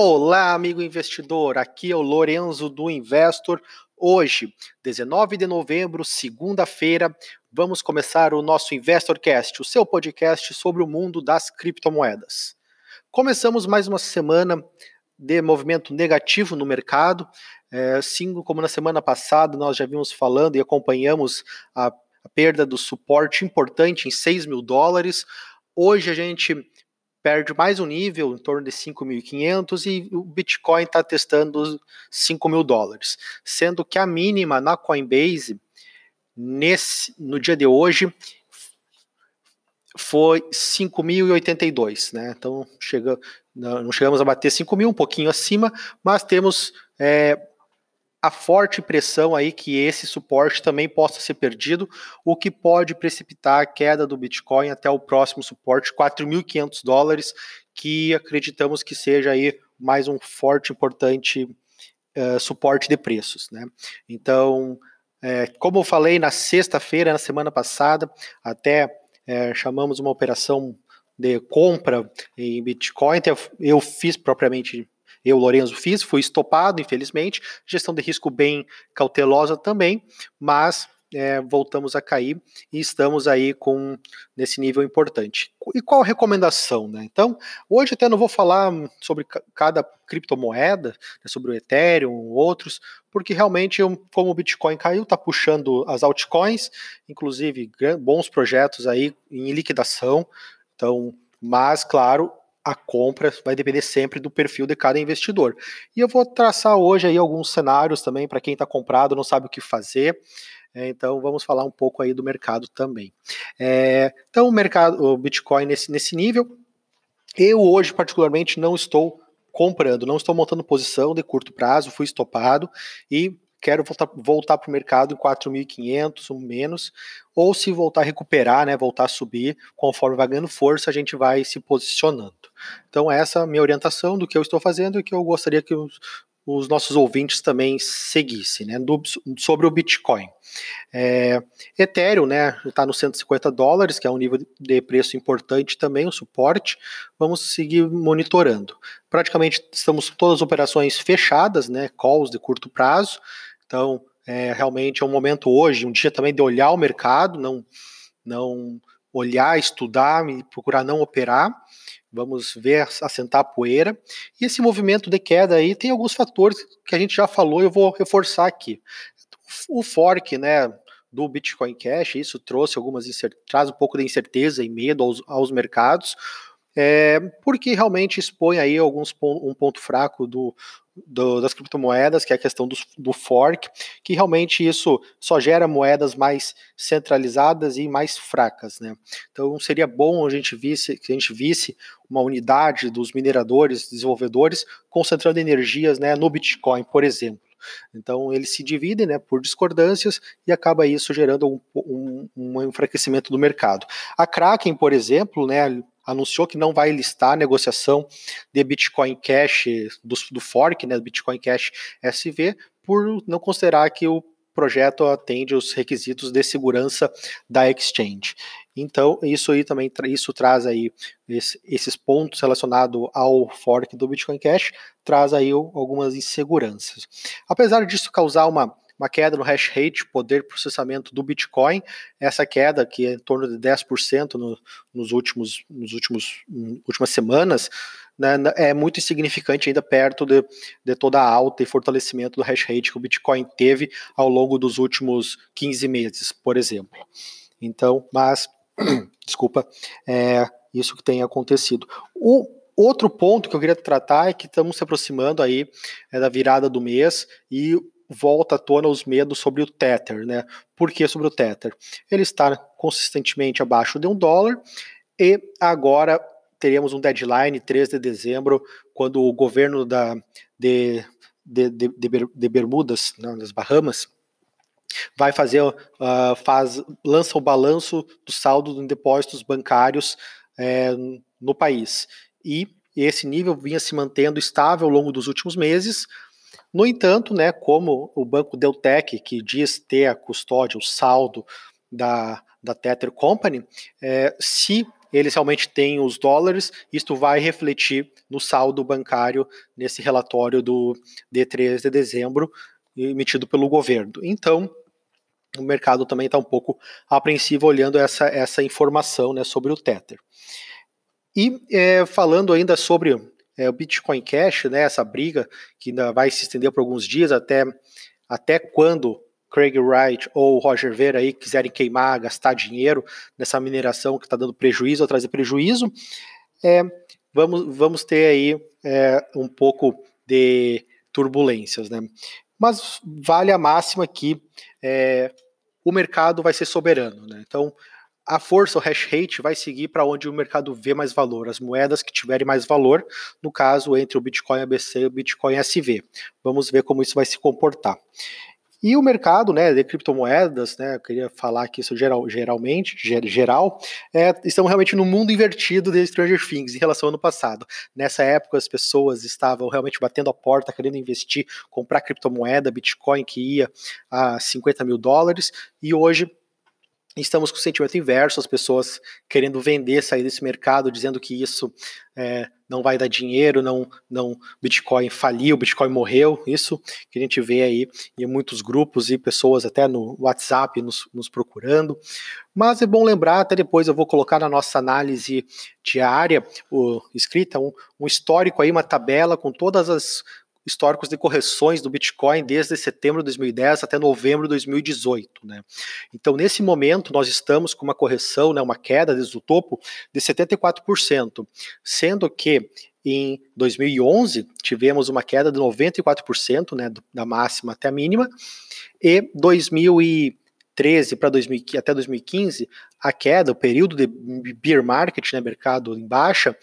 Olá, amigo investidor. Aqui é o Lorenzo do Investor. Hoje, 19 de novembro, segunda-feira, vamos começar o nosso InvestorCast, o seu podcast sobre o mundo das criptomoedas. Começamos mais uma semana de movimento negativo no mercado. É, assim como na semana passada nós já vimos falando e acompanhamos a, a perda do suporte importante em 6 mil dólares. Hoje a gente perde mais um nível, em torno de 5.500, e o Bitcoin está testando 5 mil dólares. Sendo que a mínima na Coinbase, nesse, no dia de hoje, foi 5.082, né? Então, chega, não chegamos a bater 5 mil, um pouquinho acima, mas temos é, a forte pressão aí que esse suporte também possa ser perdido, o que pode precipitar a queda do Bitcoin até o próximo suporte, 4.500 dólares, que acreditamos que seja aí mais um forte, importante uh, suporte de preços, né? Então, é, como eu falei na sexta-feira, na semana passada, até é, chamamos uma operação de compra em Bitcoin, eu fiz propriamente eu, Lorenzo, fiz, fui estopado, infelizmente. Gestão de risco bem cautelosa também, mas é, voltamos a cair e estamos aí com nesse nível importante. E qual a recomendação? Né? Então, hoje até não vou falar sobre cada criptomoeda, né, sobre o Ethereum, outros, porque realmente, como o Bitcoin caiu, está puxando as altcoins, inclusive bons projetos aí em liquidação. Então, mas claro, a compra vai depender sempre do perfil de cada investidor. E eu vou traçar hoje aí alguns cenários também para quem está comprado, não sabe o que fazer. É, então vamos falar um pouco aí do mercado também. É, então o mercado, o Bitcoin nesse, nesse nível, eu hoje particularmente não estou comprando, não estou montando posição de curto prazo, fui estopado e quero voltar, voltar para o mercado em 4.500 ou menos, ou se voltar a recuperar, né, voltar a subir, conforme vai ganhando força, a gente vai se posicionando. Então essa é a minha orientação do que eu estou fazendo e que eu gostaria que os, os nossos ouvintes também seguissem, né, do, sobre o Bitcoin. É, Ethereum, né, está nos 150 dólares, que é um nível de preço importante também, o suporte, vamos seguir monitorando. Praticamente estamos todas as operações fechadas, né, calls de curto prazo, então é, realmente é um momento hoje, um dia também de olhar o mercado, não, não olhar, estudar e procurar não operar, Vamos ver assentar a poeira. E esse movimento de queda aí tem alguns fatores que a gente já falou eu vou reforçar aqui. O fork, né, do Bitcoin Cash, isso trouxe algumas traz um pouco de incerteza e medo aos, aos mercados, é, porque realmente expõe aí alguns um ponto fraco do, do, das criptomoedas, que é a questão do, do, fork, que realmente isso só gera moedas mais centralizadas e mais fracas, né? Então seria bom a gente visse, que a gente visse uma unidade dos mineradores, desenvolvedores, concentrando energias né, no Bitcoin, por exemplo. Então eles se dividem né, por discordâncias e acaba isso gerando um, um, um enfraquecimento do mercado. A Kraken, por exemplo, né, anunciou que não vai listar a negociação de Bitcoin Cash do, do fork, né, do Bitcoin Cash SV, por não considerar que o projeto atende os requisitos de segurança da exchange. Então, isso aí também isso traz aí esse, esses pontos relacionados ao fork do Bitcoin Cash, traz aí algumas inseguranças. Apesar disso causar uma uma queda no hash rate, poder de processamento do Bitcoin, essa queda que é em torno de 10% no, nos últimos, nos últimos últimas semanas, né, é muito insignificante ainda perto de, de toda a alta e fortalecimento do hash rate que o Bitcoin teve ao longo dos últimos 15 meses, por exemplo. Então, mas, desculpa, é isso que tem acontecido. O outro ponto que eu queria tratar é que estamos se aproximando aí é, da virada do mês e volta à tona os medos sobre o Tether, né? Por que sobre o Tether? Ele está consistentemente abaixo de um dólar e agora teremos um deadline 3 de dezembro, quando o governo da, de, de, de, de Bermudas, não, das Bahamas, vai fazer, uh, faz, lança o balanço do saldo de depósitos bancários é, no país. E esse nível vinha se mantendo estável ao longo dos últimos meses, no entanto, né, como o banco Deltec, que diz ter a custódia, o saldo da, da Tether Company, é, se eles realmente têm os dólares, isto vai refletir no saldo bancário nesse relatório do D3 de dezembro, emitido pelo governo. Então, o mercado também está um pouco apreensivo olhando essa, essa informação né, sobre o Tether. E é, falando ainda sobre é, o Bitcoin Cash, né, essa briga que ainda vai se estender por alguns dias, até, até quando Craig Wright ou Roger Ver aí quiserem queimar, gastar dinheiro nessa mineração que está dando prejuízo ou trazer prejuízo, é, vamos, vamos ter aí é, um pouco de turbulências, né? Mas vale a máxima que é, o mercado vai ser soberano, né? Então a força, o hash rate, vai seguir para onde o mercado vê mais valor, as moedas que tiverem mais valor, no caso entre o Bitcoin ABC e o Bitcoin SV. Vamos ver como isso vai se comportar. E o mercado né, de criptomoedas, né, eu queria falar aqui isso geral, geralmente, geral, é, estamos realmente no mundo invertido de Stranger Things em relação ao ano passado. Nessa época, as pessoas estavam realmente batendo a porta, querendo investir, comprar criptomoeda, Bitcoin, que ia a 50 mil dólares, e hoje estamos com o sentimento inverso, as pessoas querendo vender, sair desse mercado, dizendo que isso é, não vai dar dinheiro, não, não, Bitcoin faliu, Bitcoin morreu, isso que a gente vê aí em muitos grupos e pessoas até no WhatsApp nos, nos procurando. Mas é bom lembrar, até depois eu vou colocar na nossa análise diária, o, escrita, um, um histórico aí, uma tabela com todas as históricos de correções do Bitcoin desde setembro de 2010 até novembro de 2018. Né? Então, nesse momento, nós estamos com uma correção, né, uma queda desde o topo de 74%, sendo que em 2011 tivemos uma queda de 94%, né, da máxima até a mínima, e 2013 para até 2015, a queda, o período de bear market, né, mercado em baixa,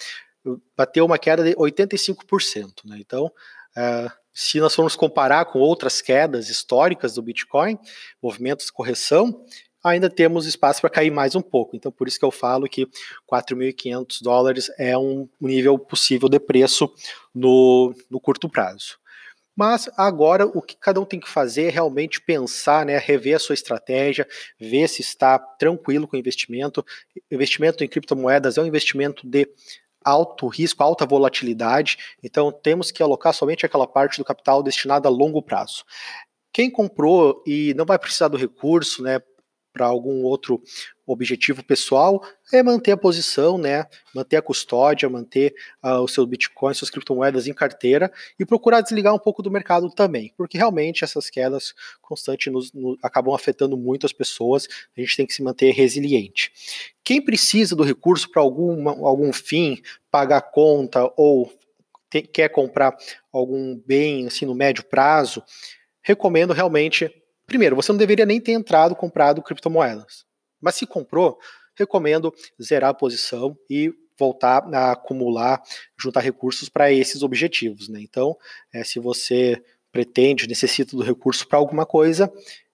bateu uma queda de 85%. Né? Então, Uh, se nós formos comparar com outras quedas históricas do Bitcoin, movimentos de correção, ainda temos espaço para cair mais um pouco. Então, por isso que eu falo que 4.500 dólares é um nível possível de preço no, no curto prazo. Mas agora o que cada um tem que fazer é realmente pensar, né, rever a sua estratégia, ver se está tranquilo com o investimento. Investimento em criptomoedas é um investimento de alto risco, alta volatilidade, então temos que alocar somente aquela parte do capital destinada a longo prazo. Quem comprou e não vai precisar do recurso, né, para algum outro objetivo pessoal é manter a posição, né, manter a custódia, manter uh, o seu Bitcoin, suas criptomoedas em carteira e procurar desligar um pouco do mercado também, porque realmente essas quedas constantes nos, nos, acabam afetando muito as pessoas, a gente tem que se manter resiliente. Quem precisa do recurso para algum fim, pagar conta ou te, quer comprar algum bem assim no médio prazo, recomendo realmente Primeiro, você não deveria nem ter entrado comprado criptomoedas. Mas se comprou, recomendo zerar a posição e voltar a acumular, juntar recursos para esses objetivos. Né? Então, é, se você pretende, necessita do recurso para alguma coisa,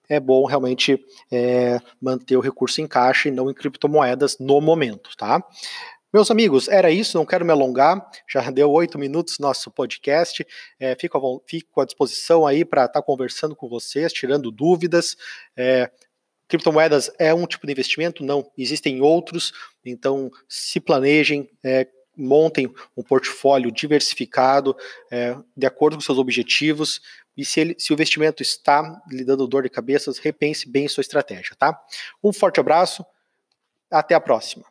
é bom realmente é, manter o recurso em caixa e não em criptomoedas no momento, tá? Meus amigos, era isso, não quero me alongar, já deu oito minutos nosso podcast, é, fico, a, fico, à disposição aí para estar tá conversando com vocês, tirando dúvidas. É, criptomoedas é um tipo de investimento? Não, existem outros, então se planejem, é, montem um portfólio diversificado, é, de acordo com seus objetivos, e se, ele, se o investimento está lhe dando dor de cabeça, repense bem sua estratégia, tá? Um forte abraço, até a próxima.